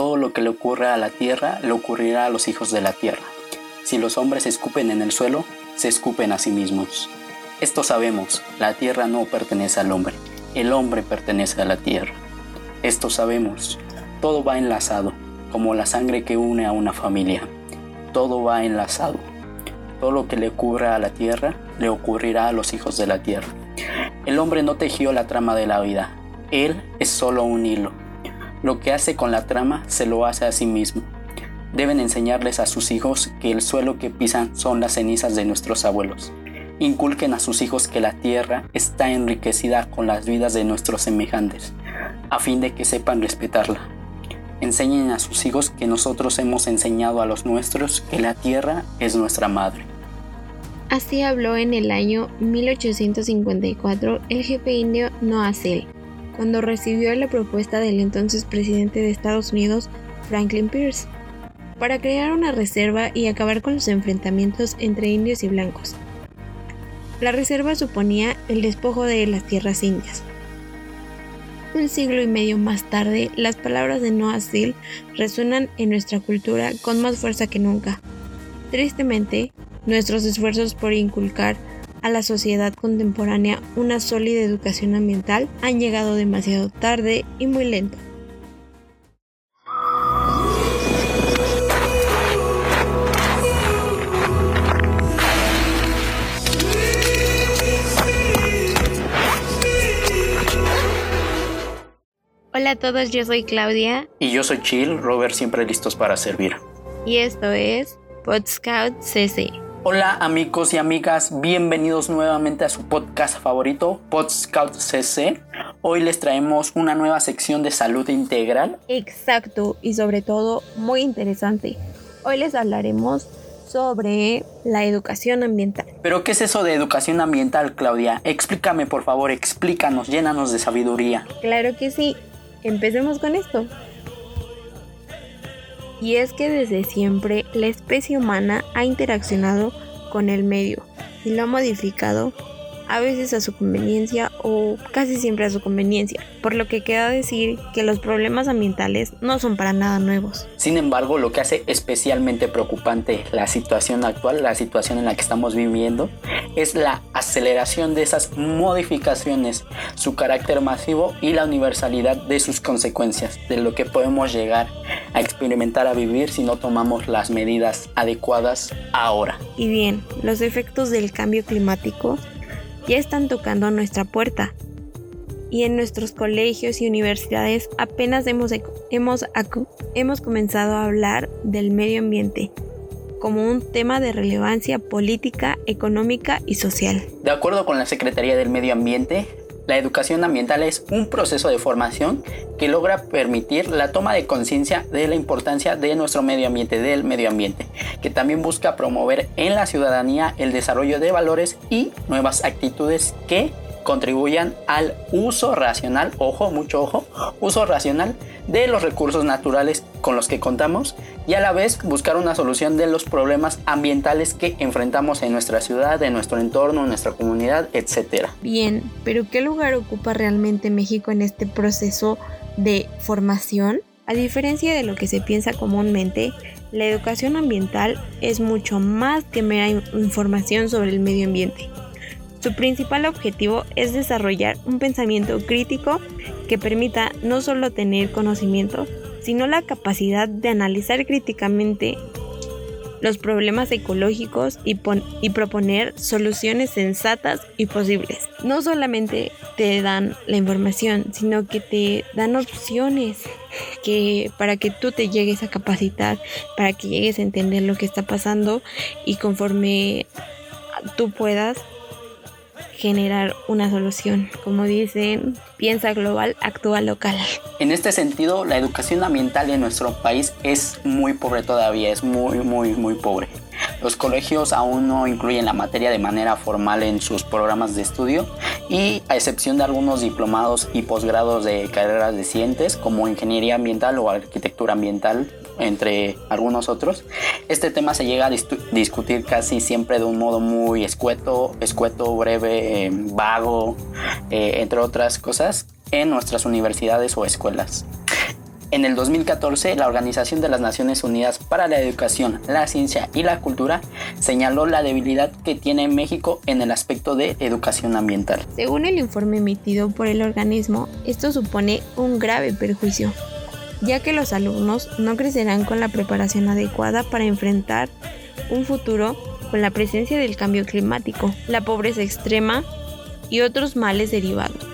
todo lo que le ocurre a la tierra le ocurrirá a los hijos de la tierra. Si los hombres escupen en el suelo, se escupen a sí mismos. Esto sabemos, la tierra no pertenece al hombre, el hombre pertenece a la tierra. Esto sabemos, todo va enlazado, como la sangre que une a una familia. Todo va enlazado. Todo lo que le ocurra a la tierra le ocurrirá a los hijos de la tierra. El hombre no tejió la trama de la vida, él es solo un hilo. Lo que hace con la trama se lo hace a sí mismo. Deben enseñarles a sus hijos que el suelo que pisan son las cenizas de nuestros abuelos. Inculquen a sus hijos que la tierra está enriquecida con las vidas de nuestros semejantes, a fin de que sepan respetarla. Enseñen a sus hijos que nosotros hemos enseñado a los nuestros que la tierra es nuestra madre. Así habló en el año 1854 el jefe indio Noah Sel, cuando recibió la propuesta del entonces presidente de Estados Unidos, Franklin Pierce para crear una reserva y acabar con los enfrentamientos entre indios y blancos. La reserva suponía el despojo de las tierras indias. Un siglo y medio más tarde, las palabras de Noah Seal resuenan en nuestra cultura con más fuerza que nunca. Tristemente, nuestros esfuerzos por inculcar a la sociedad contemporánea una sólida educación ambiental han llegado demasiado tarde y muy lento. Hola a todos, yo soy Claudia. Y yo soy Chill, Robert siempre listos para servir. Y esto es PodScout CC. Hola amigos y amigas, bienvenidos nuevamente a su podcast favorito, PodScout CC. Hoy les traemos una nueva sección de salud integral. Exacto, y sobre todo muy interesante. Hoy les hablaremos sobre la educación ambiental. ¿Pero qué es eso de educación ambiental, Claudia? Explícame, por favor, explícanos, llénanos de sabiduría. Claro que sí. Empecemos con esto. Y es que desde siempre la especie humana ha interaccionado con el medio y lo ha modificado a veces a su conveniencia o casi siempre a su conveniencia, por lo que queda decir que los problemas ambientales no son para nada nuevos. Sin embargo, lo que hace especialmente preocupante la situación actual, la situación en la que estamos viviendo, es la aceleración de esas modificaciones, su carácter masivo y la universalidad de sus consecuencias, de lo que podemos llegar a experimentar a vivir si no tomamos las medidas adecuadas ahora. Y bien, los efectos del cambio climático ya están tocando nuestra puerta. Y en nuestros colegios y universidades apenas hemos, hemos, hemos comenzado a hablar del medio ambiente como un tema de relevancia política, económica y social. De acuerdo con la Secretaría del Medio Ambiente, la educación ambiental es un proceso de formación que logra permitir la toma de conciencia de la importancia de nuestro medio ambiente, del medio ambiente, que también busca promover en la ciudadanía el desarrollo de valores y nuevas actitudes que contribuyan al uso racional, ojo, mucho ojo, uso racional de los recursos naturales con los que contamos y a la vez buscar una solución de los problemas ambientales que enfrentamos en nuestra ciudad, en nuestro entorno, en nuestra comunidad, etc. Bien, pero ¿qué lugar ocupa realmente México en este proceso de formación? A diferencia de lo que se piensa comúnmente, la educación ambiental es mucho más que mera información sobre el medio ambiente. Su principal objetivo es desarrollar un pensamiento crítico que permita no solo tener conocimiento, sino la capacidad de analizar críticamente los problemas ecológicos y, y, proponer soluciones sensatas y posibles. No solamente te dan la información, sino que te dan opciones que para que tú te llegues a capacitar, para que llegues a entender lo que está pasando y conforme tú puedas generar una solución. Como dicen, piensa global, actúa local. En este sentido, la educación ambiental en nuestro país es muy pobre todavía, es muy, muy, muy pobre. Los colegios aún no incluyen la materia de manera formal en sus programas de estudio y a excepción de algunos diplomados y posgrados de carreras de ciencias como ingeniería ambiental o arquitectura ambiental, entre algunos otros, este tema se llega a discutir casi siempre de un modo muy escueto, escueto, breve, eh, vago, eh, entre otras cosas, en nuestras universidades o escuelas. En el 2014, la Organización de las Naciones Unidas para la Educación, la Ciencia y la Cultura señaló la debilidad que tiene México en el aspecto de educación ambiental. Según el informe emitido por el organismo, esto supone un grave perjuicio, ya que los alumnos no crecerán con la preparación adecuada para enfrentar un futuro con la presencia del cambio climático, la pobreza extrema y otros males derivados.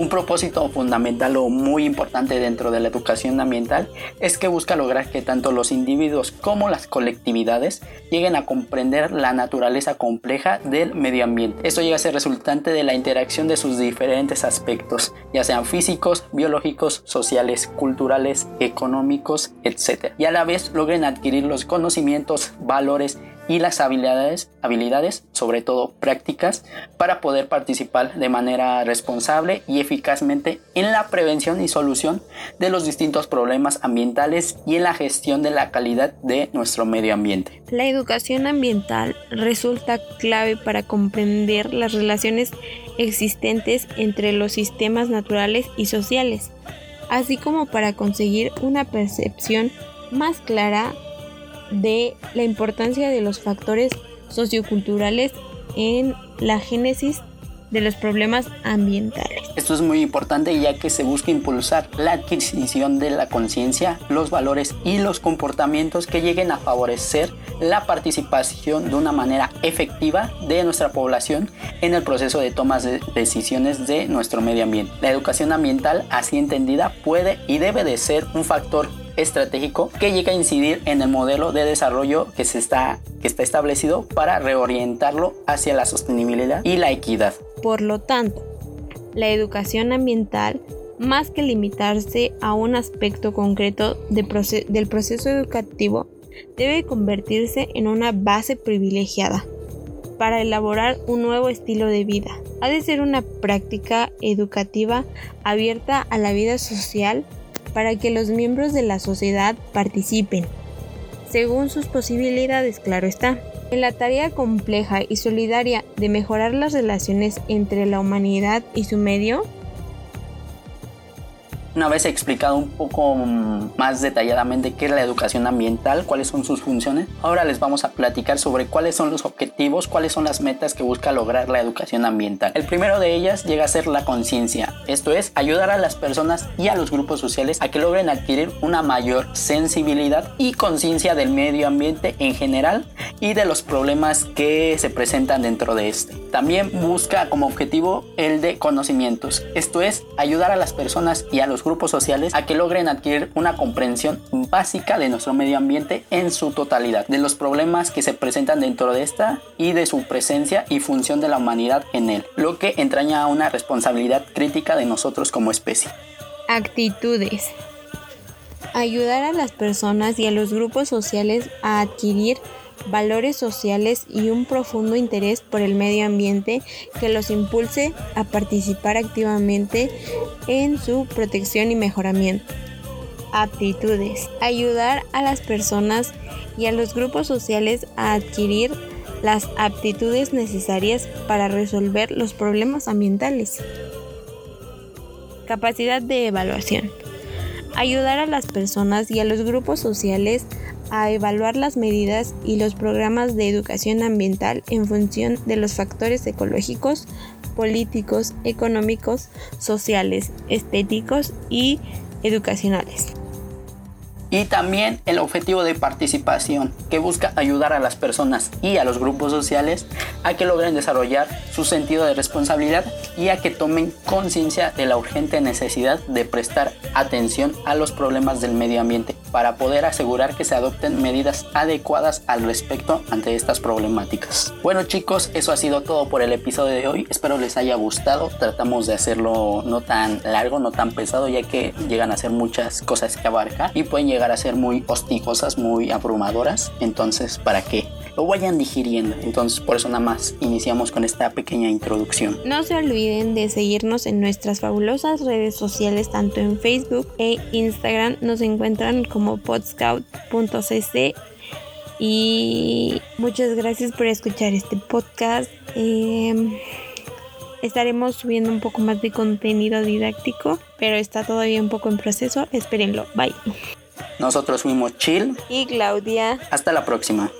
Un propósito fundamental o muy importante dentro de la educación ambiental es que busca lograr que tanto los individuos como las colectividades lleguen a comprender la naturaleza compleja del medio ambiente. Esto llega a ser resultante de la interacción de sus diferentes aspectos, ya sean físicos, biológicos, sociales, culturales, económicos, etc. Y a la vez logren adquirir los conocimientos, valores y las habilidades, habilidades, sobre todo prácticas, para poder participar de manera responsable y eficazmente en la prevención y solución de los distintos problemas ambientales y en la gestión de la calidad de nuestro medio ambiente. La educación ambiental resulta clave para comprender las relaciones existentes entre los sistemas naturales y sociales, así como para conseguir una percepción más clara de la importancia de los factores socioculturales en la génesis de los problemas ambientales. Esto es muy importante ya que se busca impulsar la adquisición de la conciencia, los valores y los comportamientos que lleguen a favorecer la participación de una manera efectiva de nuestra población en el proceso de tomas de decisiones de nuestro medio ambiente. La educación ambiental así entendida puede y debe de ser un factor estratégico que llega a incidir en el modelo de desarrollo que, se está, que está establecido para reorientarlo hacia la sostenibilidad y la equidad. Por lo tanto, la educación ambiental, más que limitarse a un aspecto concreto del proceso educativo, debe convertirse en una base privilegiada para elaborar un nuevo estilo de vida. Ha de ser una práctica educativa abierta a la vida social para que los miembros de la sociedad participen, según sus posibilidades, claro está. En la tarea compleja y solidaria de mejorar las relaciones entre la humanidad y su medio, una vez explicado un poco más detalladamente qué es la educación ambiental, cuáles son sus funciones, ahora les vamos a platicar sobre cuáles son los objetivos, cuáles son las metas que busca lograr la educación ambiental. El primero de ellas llega a ser la conciencia, esto es ayudar a las personas y a los grupos sociales a que logren adquirir una mayor sensibilidad y conciencia del medio ambiente en general y de los problemas que se presentan dentro de este. También busca como objetivo el de conocimientos, esto es ayudar a las personas y a los grupos sociales a que logren adquirir una comprensión básica de nuestro medio ambiente en su totalidad, de los problemas que se presentan dentro de esta y de su presencia y función de la humanidad en él, lo que entraña una responsabilidad crítica de nosotros como especie. Actitudes. Ayudar a las personas y a los grupos sociales a adquirir valores sociales y un profundo interés por el medio ambiente que los impulse a participar activamente en su protección y mejoramiento. Aptitudes. Ayudar a las personas y a los grupos sociales a adquirir las aptitudes necesarias para resolver los problemas ambientales. Capacidad de evaluación. Ayudar a las personas y a los grupos sociales a evaluar las medidas y los programas de educación ambiental en función de los factores ecológicos, políticos, económicos, sociales, estéticos y educacionales. Y también el objetivo de participación que busca ayudar a las personas y a los grupos sociales a que logren desarrollar su sentido de responsabilidad y a que tomen conciencia de la urgente necesidad de prestar atención a los problemas del medio ambiente para poder asegurar que se adopten medidas adecuadas al respecto ante estas problemáticas. Bueno chicos, eso ha sido todo por el episodio de hoy. Espero les haya gustado. Tratamos de hacerlo no tan largo, no tan pesado, ya que llegan a ser muchas cosas que abarca y pueden llegar a ser muy hostigosas, muy abrumadoras. Entonces, para que lo vayan digiriendo. Entonces, por eso nada más iniciamos con esta pequeña introducción. No se olviden de seguirnos en nuestras fabulosas redes sociales, tanto en Facebook e Instagram. Nos encuentran como podscout.cc. Y muchas gracias por escuchar este podcast. Em, Estaremos subiendo un poco más de contenido didáctico, pero está todavía un poco en proceso. Espérenlo. Bye. Nosotros fuimos Chill y Claudia. Hasta la próxima.